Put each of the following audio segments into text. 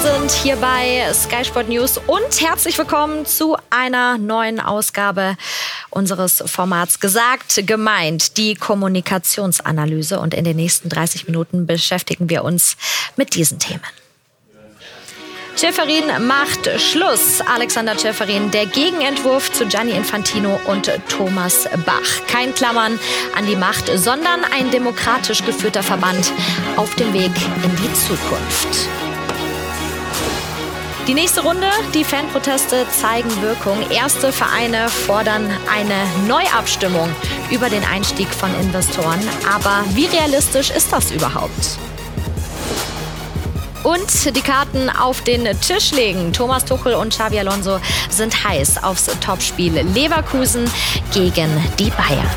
Wir sind hier bei Sky Sport News und herzlich willkommen zu einer neuen Ausgabe unseres Formats Gesagt, gemeint, die Kommunikationsanalyse. Und in den nächsten 30 Minuten beschäftigen wir uns mit diesen Themen. Schäferin macht Schluss. Alexander Schäferin, der Gegenentwurf zu Gianni Infantino und Thomas Bach. Kein Klammern an die Macht, sondern ein demokratisch geführter Verband auf dem Weg in die Zukunft. Die nächste Runde, die Fanproteste zeigen Wirkung. Erste Vereine fordern eine Neuabstimmung über den Einstieg von Investoren. Aber wie realistisch ist das überhaupt? Und die Karten auf den Tisch legen. Thomas Tuchel und Xavi Alonso sind heiß aufs Topspiel Leverkusen gegen die Bayern.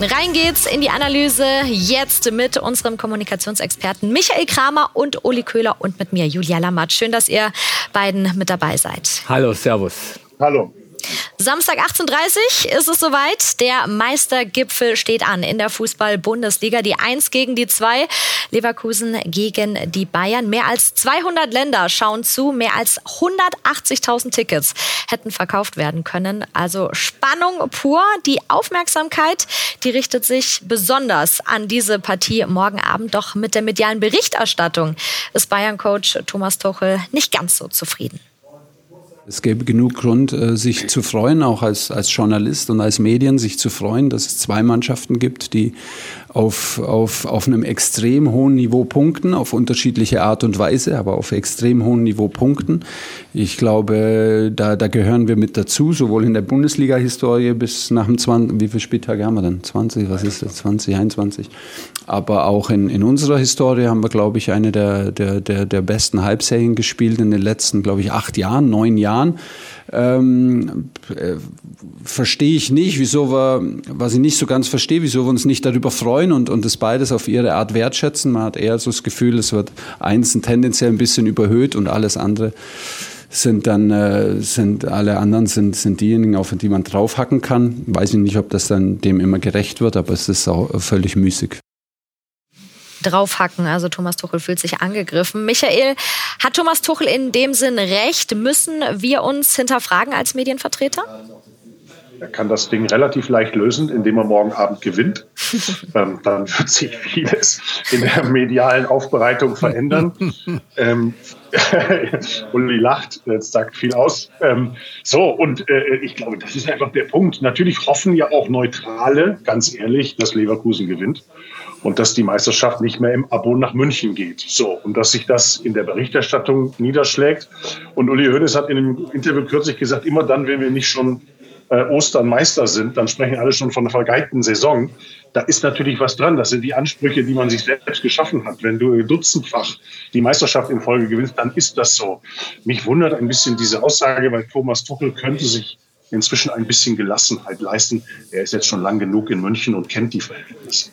Rein geht's in die Analyse jetzt mit unserem Kommunikationsexperten Michael Kramer und Uli Köhler und mit mir Julia Lammert. Schön, dass ihr beiden mit dabei seid. Hallo, Servus. Hallo. Samstag 18.30 Uhr ist es soweit. Der Meistergipfel steht an in der Fußball-Bundesliga. Die 1 gegen die 2. Leverkusen gegen die Bayern. Mehr als 200 Länder schauen zu. Mehr als 180.000 Tickets hätten verkauft werden können. Also Spannung pur. Die Aufmerksamkeit, die richtet sich besonders an diese Partie morgen Abend. Doch mit der medialen Berichterstattung ist Bayern-Coach Thomas Tuchel nicht ganz so zufrieden. Es gäbe genug Grund, äh, sich zu freuen, auch als, als Journalist und als Medien, sich zu freuen, dass es zwei Mannschaften gibt, die auf, auf, auf einem extrem hohen Niveau punkten, auf unterschiedliche Art und Weise, aber auf extrem hohem Niveau punkten. Ich glaube, da, da gehören wir mit dazu, sowohl in der Bundesliga-Historie bis nach dem 20, wie viele Spieltage haben wir denn? 20, was ist das? 20, 21. Aber auch in, in unserer Historie haben wir, glaube ich, eine der, der, der, der besten Halbserien gespielt in den letzten, glaube ich, acht Jahren, neun Jahren. Ähm, äh, verstehe ich nicht, wieso wir, was ich nicht so ganz verstehe, wieso wir uns nicht darüber freuen und, und das beides auf ihre Art wertschätzen. Man hat eher so das Gefühl, es wird eins tendenziell ein bisschen überhöht und alles andere sind dann äh, sind alle anderen sind sind diejenigen, auf die man draufhacken kann. Weiß ich nicht, ob das dann dem immer gerecht wird, aber es ist auch völlig müßig draufhacken. Also Thomas Tuchel fühlt sich angegriffen. Michael, hat Thomas Tuchel in dem Sinn recht? Müssen wir uns hinterfragen als Medienvertreter? Er kann das Ding relativ leicht lösen, indem er morgen Abend gewinnt. ähm, dann wird sich vieles in der medialen Aufbereitung verändern. ähm, Uli lacht, jetzt sagt viel aus. Ähm, so, und äh, ich glaube, das ist einfach der Punkt. Natürlich hoffen ja auch Neutrale, ganz ehrlich, dass Leverkusen gewinnt und dass die Meisterschaft nicht mehr im Abo nach München geht. So, und dass sich das in der Berichterstattung niederschlägt. Und Uli Hoeneß hat in einem Interview kürzlich gesagt, immer dann, wenn wir nicht schon äh, Ostern Meister sind, dann sprechen alle schon von einer vergeigten Saison. Da ist natürlich was dran. Das sind die Ansprüche, die man sich selbst geschaffen hat. Wenn du dutzendfach die Meisterschaft in Folge gewinnst, dann ist das so. Mich wundert ein bisschen diese Aussage, weil Thomas Tuchel könnte sich inzwischen ein bisschen Gelassenheit leisten. Er ist jetzt schon lang genug in München und kennt die Verhältnisse.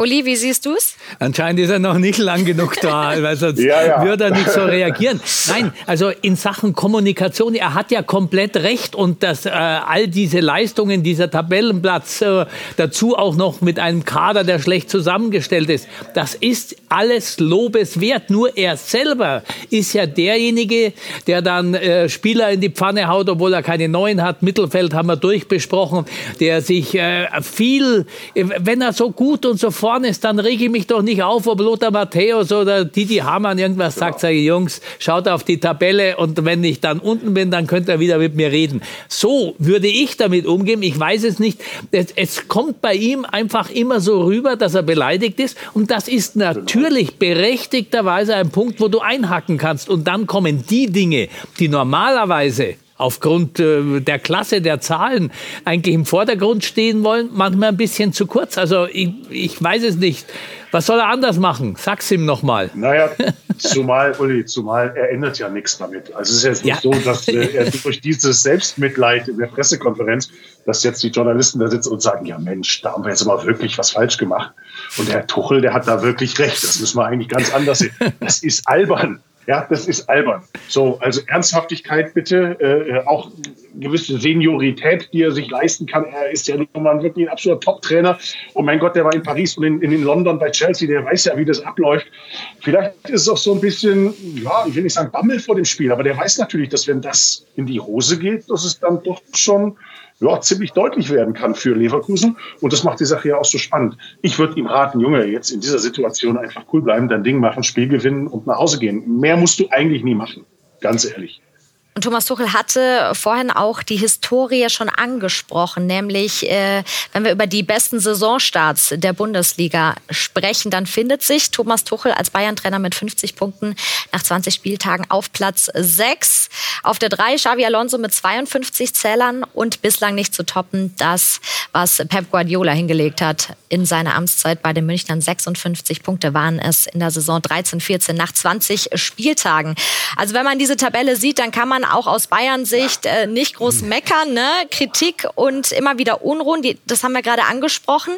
Uli, wie siehst du es? Anscheinend ist er noch nicht lang genug da, weil sonst ja, ja. würde er nicht so reagieren. Nein, also in Sachen Kommunikation, er hat ja komplett recht und dass äh, all diese Leistungen, dieser Tabellenplatz, äh, dazu auch noch mit einem Kader, der schlecht zusammengestellt ist, das ist alles lobeswert. Nur er selber ist ja derjenige, der dann äh, Spieler in die Pfanne haut, obwohl er keine neuen hat. Mittelfeld haben wir durchbesprochen, der sich äh, viel, wenn er so gut und so fort vorne ist, dann rege ich mich doch nicht auf, ob Lothar Matthäus oder Didi Hamann irgendwas sagt, genau. sage ich, Jungs, schaut auf die Tabelle und wenn ich dann unten bin, dann könnt ihr wieder mit mir reden. So würde ich damit umgehen. Ich weiß es nicht. Es, es kommt bei ihm einfach immer so rüber, dass er beleidigt ist und das ist natürlich berechtigterweise ein Punkt, wo du einhacken kannst und dann kommen die Dinge, die normalerweise aufgrund äh, der Klasse der Zahlen eigentlich im Vordergrund stehen wollen, manchmal ein bisschen zu kurz. Also ich, ich weiß es nicht. Was soll er anders machen? Sag's ihm nochmal. Naja, zumal, Uli, zumal er ändert ja nichts damit. Also es ist jetzt nicht ja. so, dass äh, er durch dieses Selbstmitleid in der Pressekonferenz, dass jetzt die Journalisten da sitzen und sagen, ja Mensch, da haben wir jetzt mal wirklich was falsch gemacht. Und der Tuchel, der hat da wirklich recht. Das müssen wir eigentlich ganz anders sehen. Das ist albern. Ja, das ist albern. So, also Ernsthaftigkeit bitte, äh, auch gewisse Seniorität, die er sich leisten kann. Er ist ja nun mal wirklich ein absoluter Top-Trainer. Und mein Gott, der war in Paris und in, in London bei Chelsea, der weiß ja, wie das abläuft. Vielleicht ist es auch so ein bisschen, ja, ich will nicht sagen Bammel vor dem Spiel, aber der weiß natürlich, dass wenn das in die Hose geht, dass es dann doch schon ja, ziemlich deutlich werden kann für Leverkusen. Und das macht die Sache ja auch so spannend. Ich würde ihm raten, Junge, jetzt in dieser Situation einfach cool bleiben, dein Ding machen, Spiel gewinnen und nach Hause gehen. Mehr musst du eigentlich nie machen. Ganz ehrlich. Und Thomas Tuchel hatte vorhin auch die Historie schon angesprochen, nämlich äh, wenn wir über die besten Saisonstarts der Bundesliga sprechen, dann findet sich Thomas Tuchel als Bayern-Trainer mit 50 Punkten nach 20 Spieltagen auf Platz 6. Auf der 3 Xavi Alonso mit 52 Zählern und bislang nicht zu toppen das, was Pep Guardiola hingelegt hat in seiner Amtszeit bei den Münchnern. 56 Punkte waren es in der Saison 13-14 nach 20 Spieltagen. Also wenn man diese Tabelle sieht, dann kann man man auch aus Bayern Sicht äh, nicht groß meckern. Ne? Kritik und immer wieder Unruhen, die, das haben wir gerade angesprochen.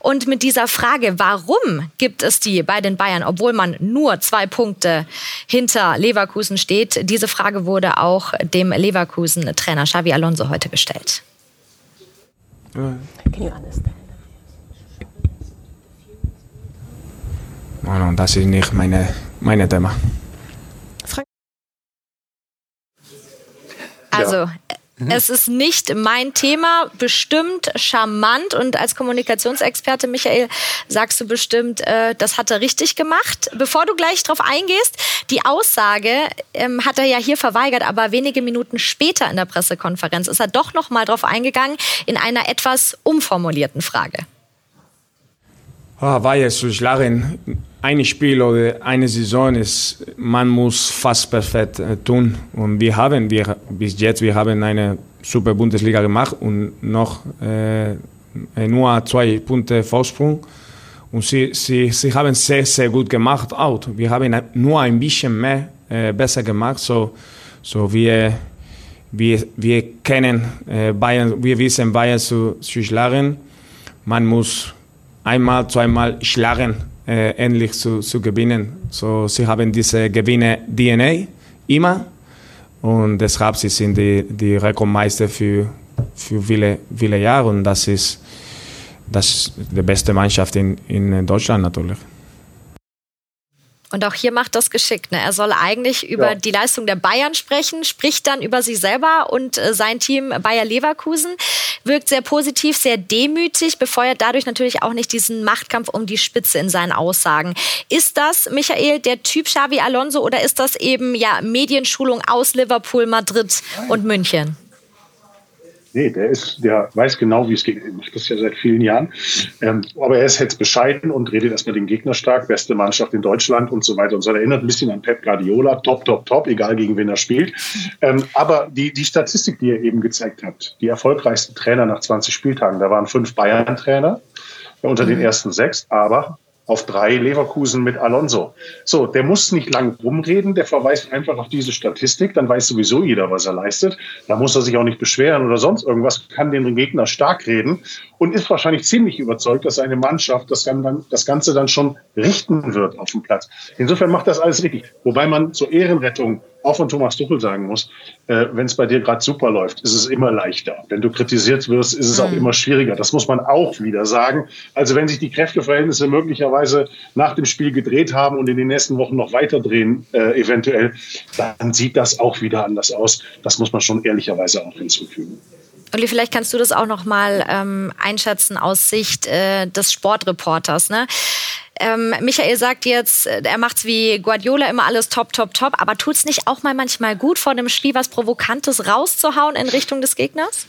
Und mit dieser Frage, warum gibt es die bei den Bayern, obwohl man nur zwei Punkte hinter Leverkusen steht, diese Frage wurde auch dem Leverkusen-Trainer Xavi Alonso heute gestellt. Can you understand? No, no, das ist nicht meine, meine Thema. Also ja. Es ist nicht mein Thema, bestimmt charmant. Und als Kommunikationsexperte, Michael, sagst du bestimmt, äh, das hat er richtig gemacht. Bevor du gleich drauf eingehst, die Aussage ähm, hat er ja hier verweigert, aber wenige Minuten später in der Pressekonferenz ist er doch noch mal drauf eingegangen in einer etwas umformulierten Frage. Oh, war jetzt zu schlagen ein Spiel oder eine Saison ist, man muss fast perfekt äh, tun. Und wir haben, wir, bis jetzt, wir haben eine super Bundesliga gemacht und noch äh, nur zwei Punkte Vorsprung. Und sie, sie, sie haben sehr, sehr gut gemacht auch. Wir haben nur ein bisschen mehr äh, besser gemacht. So, so wir, wir, wir kennen äh, Bayern, wir wissen Bayern zu, zu schlagen. Man muss einmal, zweimal schlagen äh, ähnlich zu, zu gewinnen. So, sie haben diese Gewinne DNA immer und deshalb sie sind die, die Rekordmeister für, für viele, viele Jahre und das ist, das ist die beste Mannschaft in, in Deutschland natürlich. Und auch hier macht das geschickt. Ne? Er soll eigentlich über ja. die Leistung der Bayern sprechen, spricht dann über sich selber und äh, sein Team Bayer Leverkusen. Wirkt sehr positiv, sehr demütig, befeuert dadurch natürlich auch nicht diesen Machtkampf um die Spitze in seinen Aussagen. Ist das, Michael, der Typ Xavi Alonso oder ist das eben ja Medienschulung aus Liverpool, Madrid und München? Nee, der ist, der weiß genau, wie es geht. Er macht das ja seit vielen Jahren. Ähm, aber er ist jetzt bescheiden und redet erstmal den Gegner stark, beste Mannschaft in Deutschland und so weiter und so. Er erinnert ein bisschen an Pep Guardiola, top, top, top, egal gegen wen er spielt. Ähm, aber die, die Statistik, die er eben gezeigt hat, die erfolgreichsten Trainer nach 20 Spieltagen, da waren fünf Bayern-Trainer unter den mhm. ersten sechs, aber auf drei Leverkusen mit Alonso. So, der muss nicht lang rumreden, der verweist einfach auf diese Statistik, dann weiß sowieso jeder, was er leistet. Da muss er sich auch nicht beschweren oder sonst irgendwas, kann den Gegner stark reden und ist wahrscheinlich ziemlich überzeugt, dass seine Mannschaft das, dann, das Ganze dann schon richten wird auf dem Platz. Insofern macht das alles richtig. Wobei man zur Ehrenrettung auch von Thomas Tuchel sagen muss, äh, wenn es bei dir gerade super läuft, ist es immer leichter. Wenn du kritisiert wirst, ist es mhm. auch immer schwieriger. Das muss man auch wieder sagen. Also wenn sich die Kräfteverhältnisse möglicherweise nach dem Spiel gedreht haben und in den nächsten Wochen noch weiter drehen, äh, eventuell, dann sieht das auch wieder anders aus. Das muss man schon ehrlicherweise auch hinzufügen. Uli, vielleicht kannst du das auch noch mal ähm, einschätzen aus Sicht äh, des Sportreporters. Ne? Ähm, Michael sagt jetzt, äh, er macht's wie Guardiola immer alles top, top, top. Aber tut's nicht auch mal manchmal gut, vor dem Spiel was Provokantes rauszuhauen in Richtung des Gegners?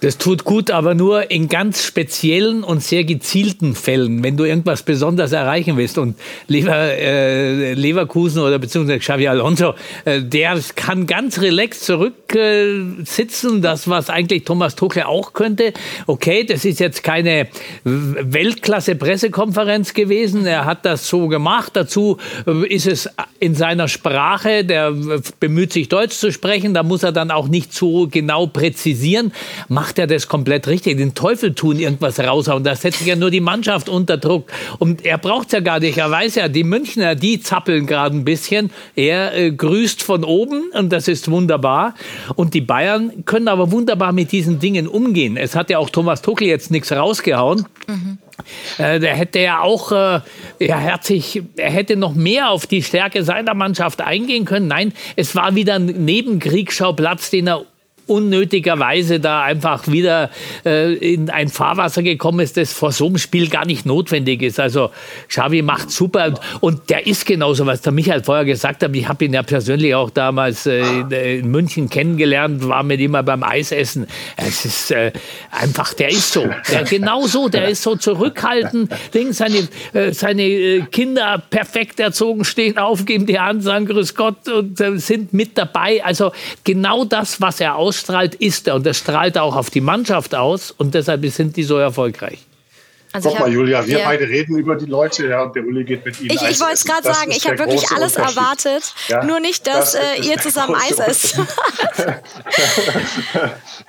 Das tut gut, aber nur in ganz speziellen und sehr gezielten Fällen, wenn du irgendwas besonders erreichen willst. Und Lever, äh, Leverkusen oder beziehungsweise Xavi Alonso, äh, der kann ganz relaxed zurücksitzen. Äh, das, was eigentlich Thomas Tuchel auch könnte. Okay, das ist jetzt keine Weltklasse-Pressekonferenz gewesen. Er hat das so gemacht. Dazu äh, ist es in seiner Sprache, der bemüht sich Deutsch zu sprechen. Da muss er dann auch nicht so genau präzisieren. Macht macht er das komplett richtig. Den Teufel tun, irgendwas raushauen. Da setzt ja nur die Mannschaft unter Druck. Und er braucht es ja gar nicht. Er weiß ja, die Münchner, die zappeln gerade ein bisschen. Er äh, grüßt von oben und das ist wunderbar. Und die Bayern können aber wunderbar mit diesen Dingen umgehen. Es hat ja auch Thomas Tuchel jetzt nichts rausgehauen. Mhm. Äh, der hätte ja auch, äh, er, hat sich, er hätte noch mehr auf die Stärke seiner Mannschaft eingehen können. Nein, es war wieder ein Nebenkriegsschauplatz, den er unnötigerweise da einfach wieder äh, in ein Fahrwasser gekommen ist, das vor so einem Spiel gar nicht notwendig ist. Also Xavi macht super und, und der ist genauso, was der Michael vorher gesagt hat. Ich habe ihn ja persönlich auch damals äh, in, äh, in, München kennengelernt, war mit ihm mal beim Eisessen. Es ist äh, einfach, der ist so, der genau so, der ist so zurückhaltend, Ding, seine, äh, seine äh, Kinder perfekt erzogen, stehen auf, geben die Hand, sagen Grüß Gott und sind mit dabei. Also genau das, was er aus ausstrahlt, ist er. Und das strahlt auch auf die Mannschaft aus. Und deshalb sind die so erfolgreich. Also Guck mal, Julia, wir ja. beide reden über die Leute, ja, und der Uli geht mit Ihnen Ich, ich wollte es gerade sagen, ich habe wirklich alles erwartet, ja, nur nicht, dass das äh, ihr zusammen Eis esst.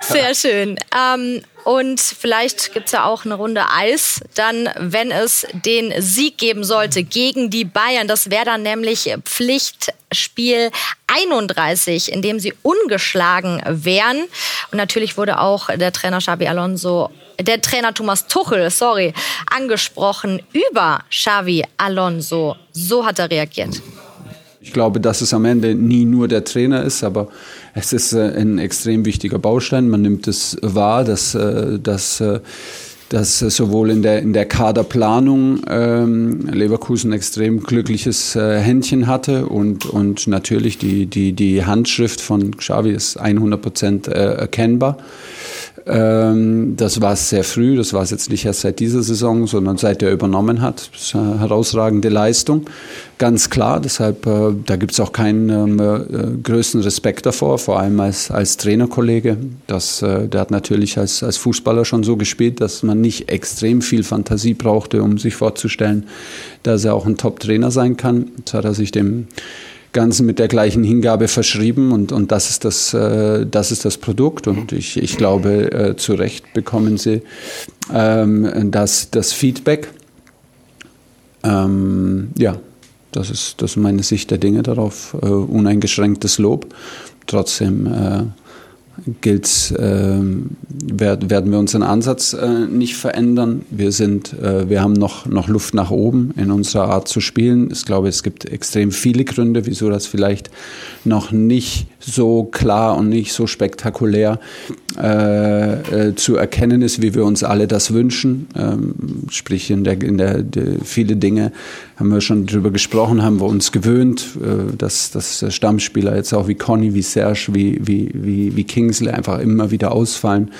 Sehr schön. Ähm, und vielleicht gibt es ja auch eine Runde Eis, dann, wenn es den Sieg geben sollte gegen die Bayern. Das wäre dann nämlich Pflichtspiel 31, in dem sie ungeschlagen wären. Und natürlich wurde auch der Trainer Xabi Alonso, der Trainer Thomas Tuchel, sorry, angesprochen über Xavi Alonso. So hat er reagiert. Ich glaube, dass es am Ende nie nur der Trainer ist, aber es ist äh, ein extrem wichtiger Baustein. Man nimmt es wahr, dass, äh, dass, äh, dass sowohl in der, in der Kaderplanung ähm, Leverkusen extrem glückliches äh, Händchen hatte und, und natürlich die, die, die Handschrift von Xavi ist 100 Prozent äh, erkennbar. Ähm, das war sehr früh, das war es jetzt nicht erst seit dieser Saison, sondern seit er übernommen hat. Das ist eine herausragende Leistung, ganz klar. Deshalb, äh, da gibt es auch keinen ähm, äh, größten Respekt davor, vor allem als, als Trainerkollege. Das, äh, der hat natürlich als, als Fußballer schon so gespielt, dass man nicht extrem viel Fantasie brauchte, um sich vorzustellen, dass er auch ein Top-Trainer sein kann. Jetzt hat er sich dem Ganzen mit der gleichen Hingabe verschrieben und, und das, ist das, äh, das ist das Produkt. Und ich, ich glaube, äh, zu Recht bekommen sie ähm, das, das Feedback. Ähm, ja, das ist, das ist meine Sicht der Dinge darauf. Äh, uneingeschränktes Lob. Trotzdem äh, gilt, äh, werden wir unseren Ansatz äh, nicht verändern. Wir sind, äh, wir haben noch, noch Luft nach oben in unserer Art zu spielen. Ich glaube, es gibt extrem viele Gründe, wieso das vielleicht noch nicht so klar und nicht so spektakulär äh, äh, zu erkennen ist, wie wir uns alle das wünschen. Ähm, sprich, in der, in der, der, viele Dinge haben wir schon drüber gesprochen, haben wir uns gewöhnt, äh, dass, dass Stammspieler jetzt auch wie Conny, wie Serge, wie, wie, wie, wie Kingsley einfach immer wieder ausfallen.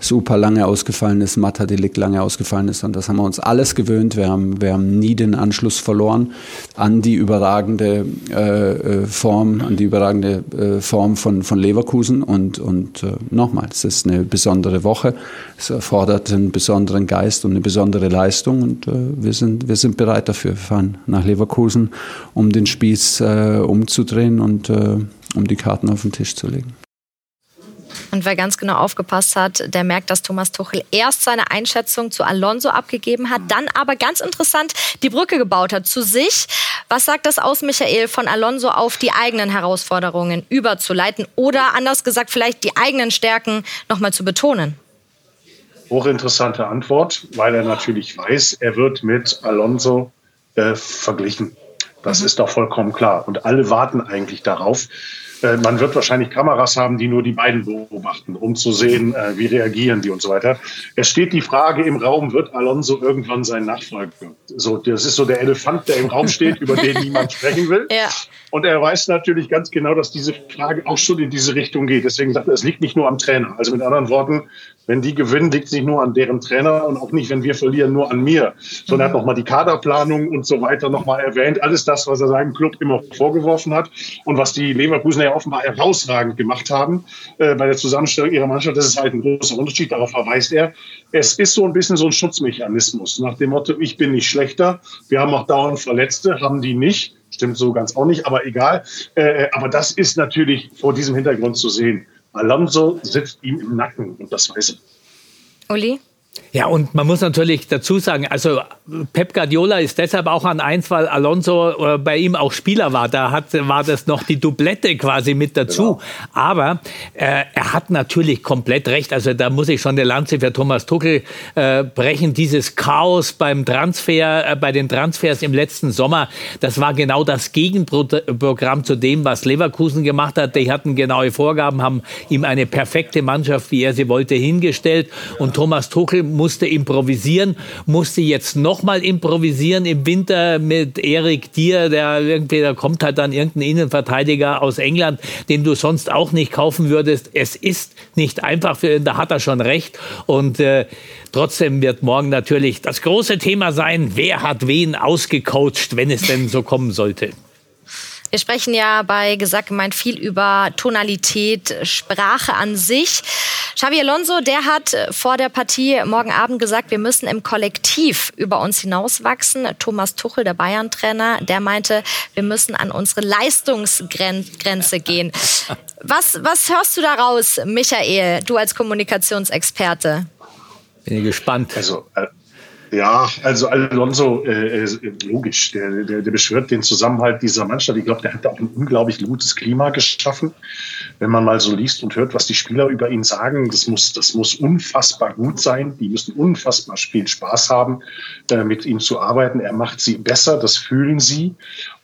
Super lange ausgefallen ist, Mata Delikt lange ausgefallen ist und das haben wir uns alles gewöhnt. Wir haben, wir haben nie den Anschluss verloren an die überragende äh, äh Form, an die überragende äh, Form von, von Leverkusen. Und, und äh, nochmal, es ist eine besondere Woche. Es erfordert einen besonderen Geist und eine besondere Leistung. Und äh, wir, sind, wir sind bereit dafür. Wir fahren nach Leverkusen, um den Spieß äh, umzudrehen und äh, um die Karten auf den Tisch zu legen. Und wer ganz genau aufgepasst hat, der merkt, dass Thomas Tuchel erst seine Einschätzung zu Alonso abgegeben hat, dann aber ganz interessant die Brücke gebaut hat zu sich. Was sagt das aus, Michael, von Alonso auf die eigenen Herausforderungen überzuleiten oder anders gesagt vielleicht die eigenen Stärken nochmal zu betonen? Hochinteressante Antwort, weil er natürlich weiß, er wird mit Alonso äh, verglichen. Das mhm. ist doch vollkommen klar. Und alle warten eigentlich darauf, äh, man wird wahrscheinlich Kameras haben, die nur die beiden beobachten, um zu sehen, äh, wie reagieren die und so weiter. Es steht die Frage im Raum, wird Alonso irgendwann sein Nachfolger? So, das ist so der Elefant, der im Raum steht, über den niemand sprechen will. Ja. Und er weiß natürlich ganz genau, dass diese Frage auch schon in diese Richtung geht. Deswegen sagt er, es liegt nicht nur am Trainer. Also mit anderen Worten, wenn die gewinnen, liegt es nicht nur an deren Trainer und auch nicht, wenn wir verlieren, nur an mir. Sondern er hat nochmal die Kaderplanung und so weiter nochmal erwähnt. Alles das, was er seinem Club immer vorgeworfen hat und was die Leverkusener ja offenbar herausragend gemacht haben äh, bei der Zusammenstellung ihrer Mannschaft. Das ist halt ein großer Unterschied. Darauf verweist er. Es ist so ein bisschen so ein Schutzmechanismus nach dem Motto, ich bin nicht schlechter. Wir haben auch dauernd Verletzte, haben die nicht. Stimmt so ganz auch nicht, aber egal. Äh, aber das ist natürlich vor diesem Hintergrund zu sehen. Alonso sitzt ihm im Nacken und das weiß er. Uli? Ja, und man muss natürlich dazu sagen, also Pep Guardiola ist deshalb auch an eins, weil Alonso äh, bei ihm auch Spieler war. Da hat, war das noch die Doublette quasi mit dazu. Genau. Aber äh, er hat natürlich komplett recht. Also da muss ich schon der Lanze für Thomas Tuchel äh, brechen. Dieses Chaos beim Transfer, äh, bei den Transfers im letzten Sommer, das war genau das Gegenprogramm zu dem, was Leverkusen gemacht hat. Die hatten genaue Vorgaben, haben ihm eine perfekte Mannschaft, wie er sie wollte, hingestellt. Und Thomas Tuchel musste improvisieren, musste jetzt nochmal improvisieren im Winter mit Erik Dier, der irgendwie, da kommt halt dann irgendein Innenverteidiger aus England, den du sonst auch nicht kaufen würdest. Es ist nicht einfach für ihn, da hat er schon recht. Und äh, trotzdem wird morgen natürlich das große Thema sein, wer hat wen ausgecoacht, wenn es denn so kommen sollte. Wir sprechen ja bei Gesagt gemeint viel über Tonalität, Sprache an sich. Xavi Alonso, der hat vor der Partie morgen Abend gesagt, wir müssen im Kollektiv über uns hinauswachsen. Thomas Tuchel, der Bayern-Trainer, der meinte, wir müssen an unsere Leistungsgrenze gehen. Was, was hörst du daraus, Michael, du als Kommunikationsexperte? Bin ich gespannt. Also, äh ja, also Alonso, äh, äh, logisch, der, der, der beschwört den Zusammenhalt dieser Mannschaft. Ich glaube, der hat auch ein unglaublich gutes Klima geschaffen. Wenn man mal so liest und hört, was die Spieler über ihn sagen, das muss, das muss unfassbar gut sein. Die müssen unfassbar viel Spaß haben, äh, mit ihm zu arbeiten. Er macht sie besser, das fühlen sie.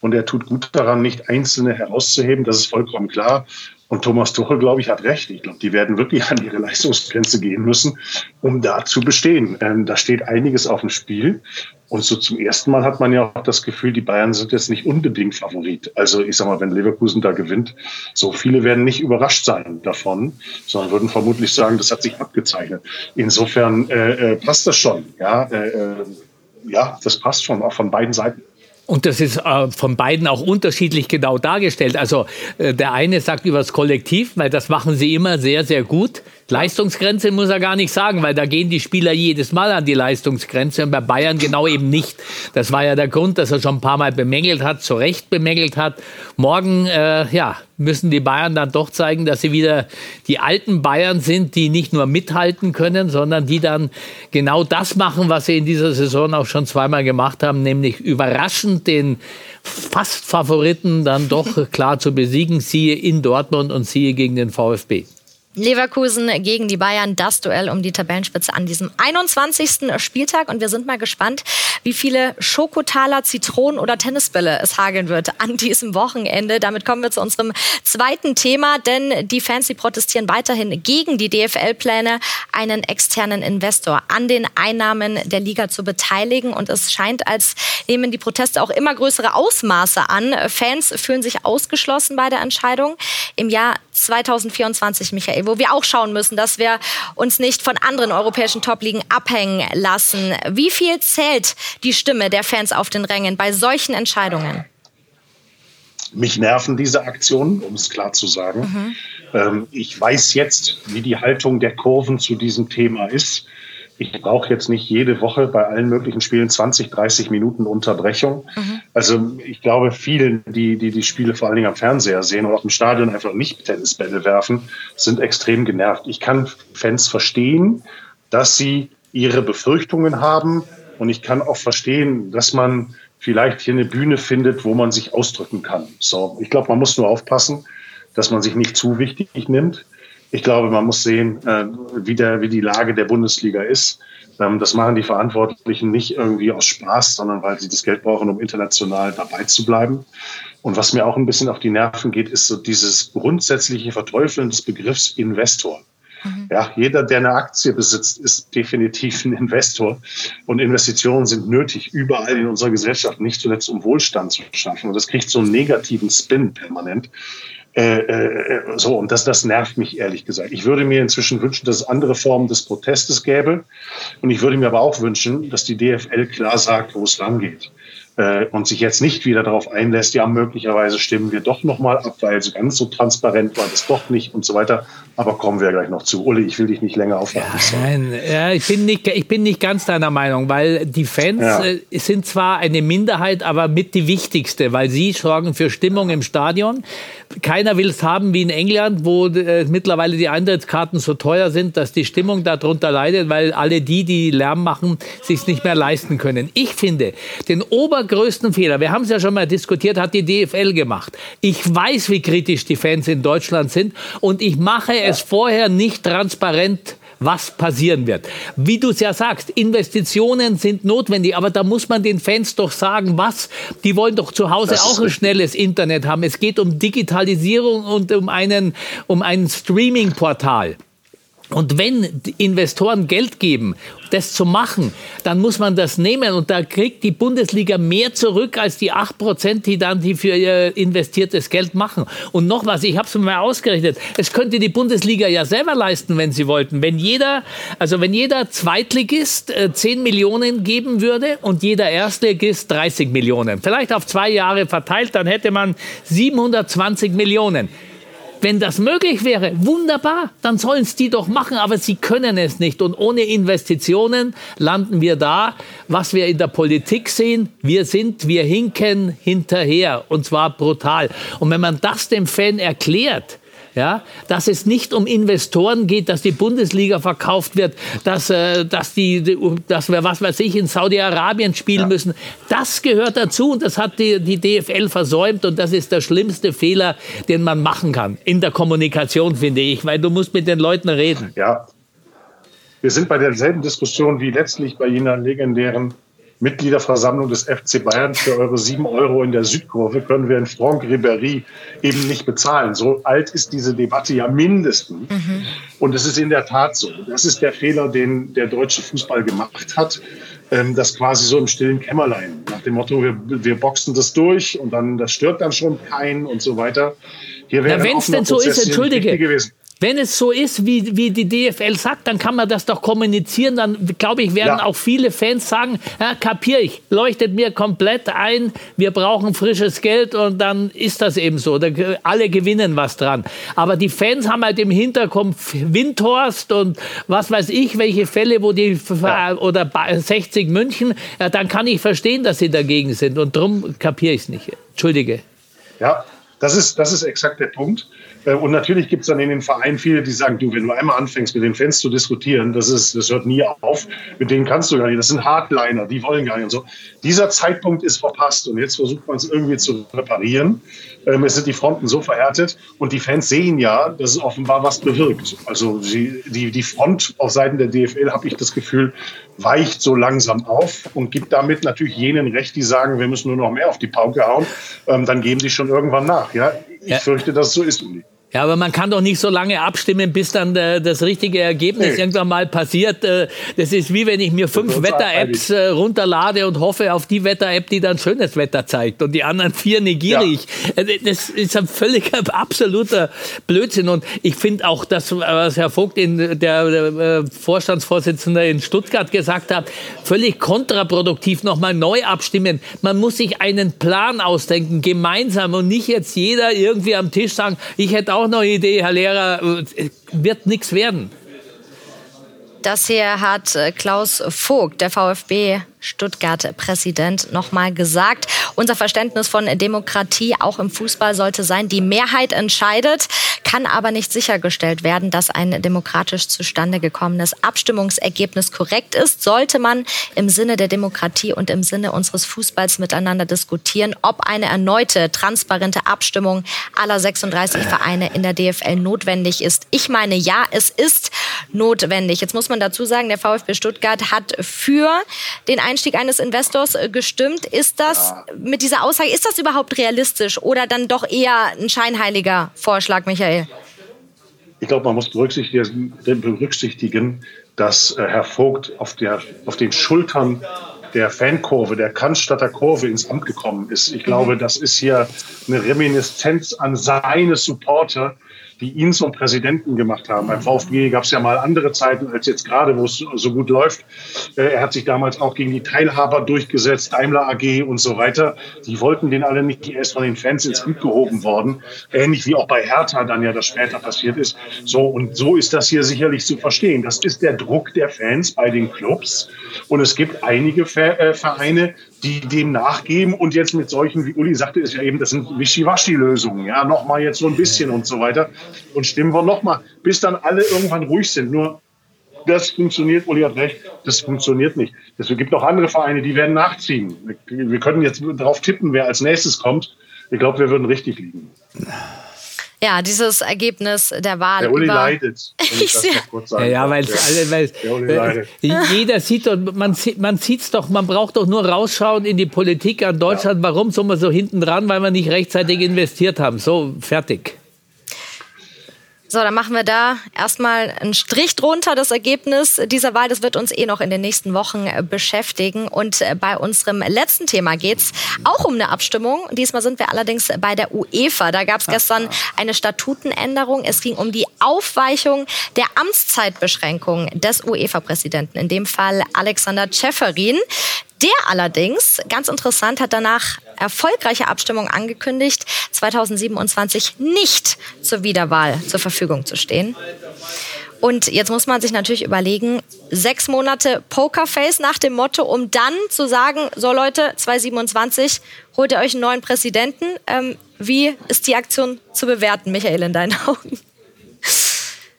Und er tut gut daran, nicht Einzelne herauszuheben. Das ist vollkommen klar. Und Thomas Tuchel, glaube ich, hat recht. Ich glaube, die werden wirklich an ihre Leistungsgrenze gehen müssen, um da zu bestehen. Ähm, da steht einiges auf dem Spiel. Und so zum ersten Mal hat man ja auch das Gefühl, die Bayern sind jetzt nicht unbedingt Favorit. Also ich sag mal, wenn Leverkusen da gewinnt, so viele werden nicht überrascht sein davon, sondern würden vermutlich sagen, das hat sich abgezeichnet. Insofern äh, äh, passt das schon. Ja, äh, äh ja, das passt schon, auch von beiden Seiten. Und das ist äh, von beiden auch unterschiedlich genau dargestellt. Also äh, der eine sagt über das Kollektiv, weil das machen sie immer sehr, sehr gut. Leistungsgrenze muss er gar nicht sagen, weil da gehen die Spieler jedes Mal an die Leistungsgrenze und bei Bayern genau eben nicht. Das war ja der Grund, dass er schon ein paar Mal bemängelt hat, zu Recht bemängelt hat. Morgen, äh, ja, müssen die Bayern dann doch zeigen, dass sie wieder die alten Bayern sind, die nicht nur mithalten können, sondern die dann genau das machen, was sie in dieser Saison auch schon zweimal gemacht haben, nämlich überraschend den fast Favoriten dann doch klar zu besiegen, siehe in Dortmund und siehe gegen den VfB. Leverkusen gegen die Bayern, das Duell um die Tabellenspitze an diesem 21. Spieltag. Und wir sind mal gespannt, wie viele Schokotaler, Zitronen oder Tennisbälle es hageln wird an diesem Wochenende. Damit kommen wir zu unserem zweiten Thema, denn die Fans, die protestieren weiterhin gegen die DFL-Pläne, einen externen Investor an den Einnahmen der Liga zu beteiligen. Und es scheint, als nehmen die Proteste auch immer größere Ausmaße an. Fans fühlen sich ausgeschlossen bei der Entscheidung. Im Jahr 2024, Michael, wo wir auch schauen müssen, dass wir uns nicht von anderen europäischen Top-Ligen abhängen lassen. Wie viel zählt die Stimme der Fans auf den Rängen bei solchen Entscheidungen? Mich nerven diese Aktionen, um es klar zu sagen. Mhm. Ähm, ich weiß jetzt, wie die Haltung der Kurven zu diesem Thema ist ich brauche jetzt nicht jede Woche bei allen möglichen Spielen 20, 30 Minuten Unterbrechung. Mhm. Also ich glaube, vielen, die, die die Spiele vor allen Dingen am Fernseher sehen oder auch im Stadion einfach nicht Tennisbälle werfen, sind extrem genervt. Ich kann Fans verstehen, dass sie ihre Befürchtungen haben und ich kann auch verstehen, dass man vielleicht hier eine Bühne findet, wo man sich ausdrücken kann. So, ich glaube, man muss nur aufpassen, dass man sich nicht zu wichtig nimmt ich glaube, man muss sehen, äh, wie, der, wie die Lage der Bundesliga ist. Ähm, das machen die Verantwortlichen nicht irgendwie aus Spaß, sondern weil sie das Geld brauchen, um international dabei zu bleiben. Und was mir auch ein bisschen auf die Nerven geht, ist so dieses grundsätzliche Verteufeln des Begriffs Investor. Mhm. Ja, jeder, der eine Aktie besitzt, ist definitiv ein Investor. Und Investitionen sind nötig, überall in unserer Gesellschaft, nicht zuletzt um Wohlstand zu schaffen. Und das kriegt so einen negativen Spin permanent. Äh, äh, so, und das, das nervt mich ehrlich gesagt. Ich würde mir inzwischen wünschen, dass es andere Formen des Protestes gäbe. Und ich würde mir aber auch wünschen, dass die DFL klar sagt, wo es lang geht. Äh, und sich jetzt nicht wieder darauf einlässt, ja, möglicherweise stimmen wir doch nochmal ab, weil so ganz so transparent war das doch nicht und so weiter. Aber kommen wir gleich noch zu. Uli, ich will dich nicht länger aufhalten. Ja, nein, ja, ich, bin nicht, ich bin nicht ganz deiner Meinung, weil die Fans ja. äh, sind zwar eine Minderheit, aber mit die wichtigste, weil sie sorgen für Stimmung im Stadion. Keiner will es haben wie in England, wo äh, mittlerweile die Eintrittskarten so teuer sind, dass die Stimmung darunter leidet, weil alle die, die Lärm machen, sich nicht mehr leisten können. Ich finde, den obergrößten Fehler, wir haben es ja schon mal diskutiert, hat die DFL gemacht. Ich weiß, wie kritisch die Fans in Deutschland sind und ich mache es vorher nicht transparent was passieren wird. Wie du es ja sagst, Investitionen sind notwendig, aber da muss man den Fans doch sagen, was. Die wollen doch zu Hause das auch ein schnelles Internet haben. Es geht um Digitalisierung und um einen, um ein Streaming-Portal. Und wenn Investoren Geld geben, das zu machen, dann muss man das nehmen. Und da kriegt die Bundesliga mehr zurück als die 8%, die dann die für ihr investiertes Geld machen. Und noch was, ich habe es mal ausgerechnet, es könnte die Bundesliga ja selber leisten, wenn sie wollten. Wenn jeder, also wenn jeder Zweitligist 10 äh, Millionen geben würde und jeder Erstligist 30 Millionen, vielleicht auf zwei Jahre verteilt, dann hätte man 720 Millionen. Wenn das möglich wäre, wunderbar, dann sollen es die doch machen, aber sie können es nicht. Und ohne Investitionen landen wir da, was wir in der Politik sehen. Wir sind, wir hinken hinterher und zwar brutal. Und wenn man das dem Fan erklärt, ja, dass es nicht um Investoren geht, dass die Bundesliga verkauft wird, dass, äh, dass, die, dass wir, was weiß ich, in Saudi-Arabien spielen ja. müssen. Das gehört dazu und das hat die, die DFL versäumt und das ist der schlimmste Fehler, den man machen kann in der Kommunikation, finde ich, weil du musst mit den Leuten reden. Ja, wir sind bei derselben Diskussion wie letztlich bei jener legendären Mitgliederversammlung des FC Bayern für eure sieben Euro in der Südkurve können wir in Franck Ribéry eben nicht bezahlen. So alt ist diese Debatte ja mindestens. Mhm. Und es ist in der Tat so. Das ist der Fehler, den der deutsche Fußball gemacht hat. Ähm, das quasi so im stillen Kämmerlein. Nach dem Motto, wir, wir boxen das durch und dann, das stört dann schon keinen und so weiter. Hier wäre wenn es denn so ist, entschuldige, gewesen. Wenn es so ist, wie, wie die DFL sagt, dann kann man das doch kommunizieren. Dann, glaube ich, werden ja. auch viele Fans sagen, ja, kapier ich, leuchtet mir komplett ein, wir brauchen frisches Geld und dann ist das eben so. Da, alle gewinnen was dran. Aber die Fans haben halt im Hinterkopf Windhorst und was weiß ich, welche Fälle, wo die, ja. oder 60 München, ja, dann kann ich verstehen, dass sie dagegen sind. Und darum kapiere ich es nicht. Entschuldige. Ja, das ist, das ist exakt der Punkt. Äh, und natürlich gibt es dann in den Vereinen viele, die sagen, du, wenn du einmal anfängst, mit den Fans zu diskutieren, das, ist, das hört nie auf, mit denen kannst du gar nicht, das sind Hardliner, die wollen gar nicht und so. Dieser Zeitpunkt ist verpasst und jetzt versucht man es irgendwie zu reparieren. Ähm, es sind die Fronten so verhärtet und die Fans sehen ja, dass es offenbar was bewirkt. Also die, die, die Front auf Seiten der DFL, habe ich das Gefühl, weicht so langsam auf und gibt damit natürlich jenen Recht, die sagen, wir müssen nur noch mehr auf die Pauke hauen. Ähm, dann geben sie schon irgendwann nach. Ja? Ich ja. fürchte, dass es so ist, Uli. Ja, aber man kann doch nicht so lange abstimmen, bis dann äh, das richtige Ergebnis nee. irgendwann mal passiert. Äh, das ist wie wenn ich mir fünf Wetter-Apps äh, runterlade und hoffe auf die Wetter-App, die dann schönes Wetter zeigt und die anderen vier negiere ja. ich. Äh, das ist ein völliger, absoluter Blödsinn. Und ich finde auch, dass, was Herr Vogt, in, der, der äh, Vorstandsvorsitzende in Stuttgart gesagt hat, völlig kontraproduktiv nochmal neu abstimmen. Man muss sich einen Plan ausdenken, gemeinsam und nicht jetzt jeder irgendwie am Tisch sagen, ich hätte auch noch eine Idee, Herr Lehrer, äh, wird nichts werden. Das hier hat äh, Klaus Vogt, der VfB Stuttgart-Präsident nochmal gesagt. Unser Verständnis von Demokratie auch im Fußball sollte sein, die Mehrheit entscheidet, kann aber nicht sichergestellt werden, dass ein demokratisch zustande gekommenes Abstimmungsergebnis korrekt ist. Sollte man im Sinne der Demokratie und im Sinne unseres Fußballs miteinander diskutieren, ob eine erneute transparente Abstimmung aller 36 Vereine in der DFL notwendig ist. Ich meine, ja, es ist notwendig. Jetzt muss man dazu sagen, der VfB Stuttgart hat für den Einstieg eines Investors äh, gestimmt. Ist das mit dieser Aussage, ist das überhaupt realistisch oder dann doch eher ein scheinheiliger Vorschlag, Michael? Ich glaube, man muss berücksichtigen, berücksichtigen dass äh, Herr Vogt auf, der, auf den Schultern der Fankurve, der Cannstatter Kurve ins Amt gekommen ist. Ich glaube, mhm. das ist hier eine Reminiszenz an seine Supporter, die ihn zum Präsidenten gemacht haben. Beim VfB gab es ja mal andere Zeiten als jetzt gerade, wo es so gut läuft. Äh, er hat sich damals auch gegen die Teilhaber durchgesetzt, Daimler AG und so weiter. Die wollten den alle nicht, die erst von den Fans ins Amt gehoben worden. Ähnlich wie auch bei Hertha dann ja das später passiert ist. So, und so ist das hier sicherlich zu verstehen. Das ist der Druck der Fans bei den Clubs. Und es gibt einige äh, Vereine, die dem nachgeben und jetzt mit solchen, wie Uli sagte, ist ja eben, das sind Wischiwaschi-Lösungen, ja, nochmal jetzt so ein bisschen und so weiter. Und stimmen wir nochmal, bis dann alle irgendwann ruhig sind. Nur das funktioniert, Uli hat recht, das funktioniert nicht. Es gibt noch andere Vereine, die werden nachziehen. Wir können jetzt darauf tippen, wer als nächstes kommt. Ich glaube, wir würden richtig liegen. Ja, dieses Ergebnis der Wahl. Der Uli über leidet. Ich das noch kurz sagen ja, ja, weil, ja. weil äh, jeder sieht und man, man sieht's doch, man braucht doch nur rausschauen in die Politik an Deutschland. Ja. Warum sind wir so hinten dran? Weil wir nicht rechtzeitig investiert haben. So, fertig. So, dann machen wir da erstmal einen Strich drunter. Das Ergebnis dieser Wahl, das wird uns eh noch in den nächsten Wochen äh, beschäftigen. Und äh, bei unserem letzten Thema geht's auch um eine Abstimmung. Diesmal sind wir allerdings bei der UEFA. Da gab es gestern eine Statutenänderung. Es ging um die Aufweichung der Amtszeitbeschränkung des UEFA-Präsidenten, in dem Fall Alexander Ceferin. Der allerdings, ganz interessant, hat danach erfolgreiche Abstimmung angekündigt, 2027 nicht zur Wiederwahl zur Verfügung zu stehen. Und jetzt muss man sich natürlich überlegen, sechs Monate Pokerface nach dem Motto, um dann zu sagen, so Leute, 2027 holt ihr euch einen neuen Präsidenten. Ähm, wie ist die Aktion zu bewerten, Michael, in deinen Augen?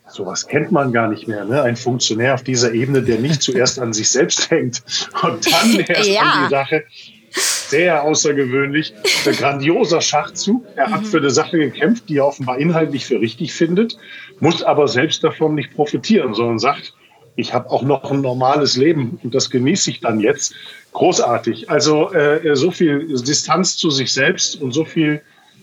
Sowas kennt man gar nicht mehr. Ne? Ein Funktionär auf dieser Ebene, der nicht zuerst an sich selbst hängt und dann erst ja. an die Sache. Sehr außergewöhnlich. Ein grandioser Schachzug. Er hat mhm. für eine Sache gekämpft, die er offenbar inhaltlich für richtig findet, muss aber selbst davon nicht profitieren, sondern sagt, ich habe auch noch ein normales Leben und das genieße ich dann jetzt. Großartig. Also äh, so viel Distanz zu sich selbst und so viel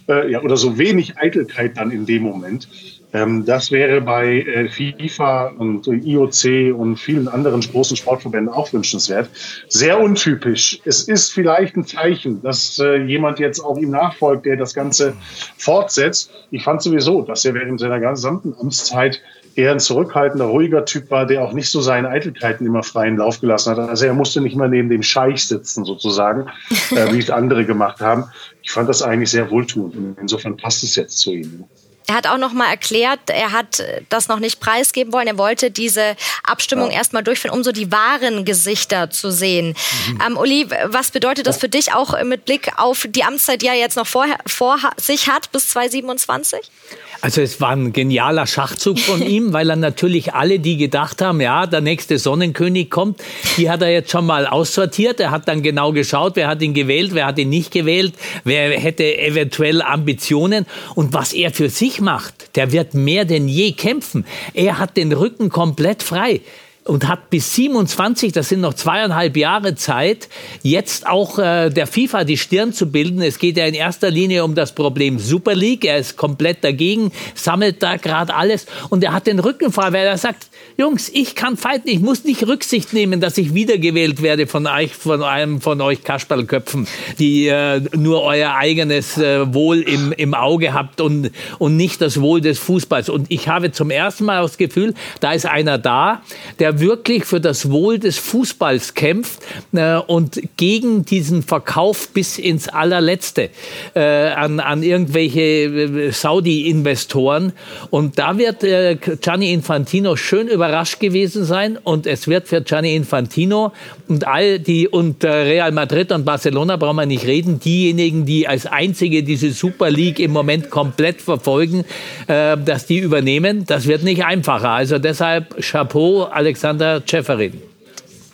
äh, ja, oder so wenig Eitelkeit dann in dem Moment. Ähm, das wäre bei äh, FIFA und IOC und vielen anderen großen Sportverbänden auch wünschenswert. Sehr untypisch. Es ist vielleicht ein Zeichen, dass äh, jemand jetzt auch ihm nachfolgt, der das Ganze fortsetzt. Ich fand sowieso, dass er während seiner gesamten Amtszeit eher ein zurückhaltender, ruhiger Typ war, der auch nicht so seine Eitelkeiten immer freien Lauf gelassen hat. Also er musste nicht mal neben dem Scheich sitzen, sozusagen, äh, wie es andere gemacht haben. Ich fand das eigentlich sehr wohltuend. Insofern passt es jetzt zu ihm. Er hat auch noch mal erklärt, er hat das noch nicht preisgeben wollen. Er wollte diese Abstimmung ja. erstmal durchführen, um so die wahren Gesichter zu sehen. Mhm. Ähm, Uli, was bedeutet das für dich auch mit Blick auf die Amtszeit, die er jetzt noch vor, vor sich hat bis 2027? Also es war ein genialer Schachzug von ihm, weil er natürlich alle, die gedacht haben, ja, der nächste Sonnenkönig kommt, die hat er jetzt schon mal aussortiert. Er hat dann genau geschaut, wer hat ihn gewählt, wer hat ihn nicht gewählt, wer hätte eventuell Ambitionen. Und was er für sich macht, der wird mehr denn je kämpfen. Er hat den Rücken komplett frei und hat bis 27, das sind noch zweieinhalb Jahre Zeit, jetzt auch äh, der FIFA die Stirn zu bilden. Es geht ja in erster Linie um das Problem Super League. Er ist komplett dagegen, sammelt da gerade alles und er hat den Rücken frei, weil er sagt, Jungs, ich kann fighten, ich muss nicht Rücksicht nehmen, dass ich wiedergewählt werde von euch, von einem von euch Kasperlköpfen, die äh, nur euer eigenes äh, Wohl im, im Auge habt und, und nicht das Wohl des Fußballs. Und ich habe zum ersten Mal das Gefühl, da ist einer da, der wirklich für das Wohl des Fußballs kämpft äh, und gegen diesen Verkauf bis ins allerletzte äh, an, an irgendwelche äh, Saudi-Investoren. Und da wird äh, Gianni Infantino schön über überrascht gewesen sein und es wird für Gianni Infantino und all die und äh, Real Madrid und Barcelona brauchen wir nicht reden, diejenigen, die als einzige diese Super League im Moment komplett verfolgen, äh, dass die übernehmen, das wird nicht einfacher. Also deshalb Chapeau Alexander Ceferin.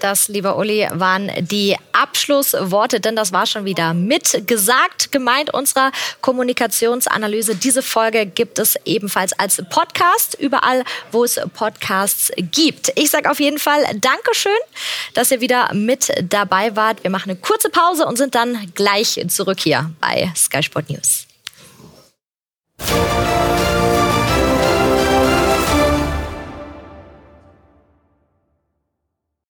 Das, lieber Uli, waren die Abschlussworte, denn das war schon wieder mitgesagt, gemeint unserer Kommunikationsanalyse. Diese Folge gibt es ebenfalls als Podcast, überall, wo es Podcasts gibt. Ich sage auf jeden Fall Dankeschön, dass ihr wieder mit dabei wart. Wir machen eine kurze Pause und sind dann gleich zurück hier bei Sky Sport News.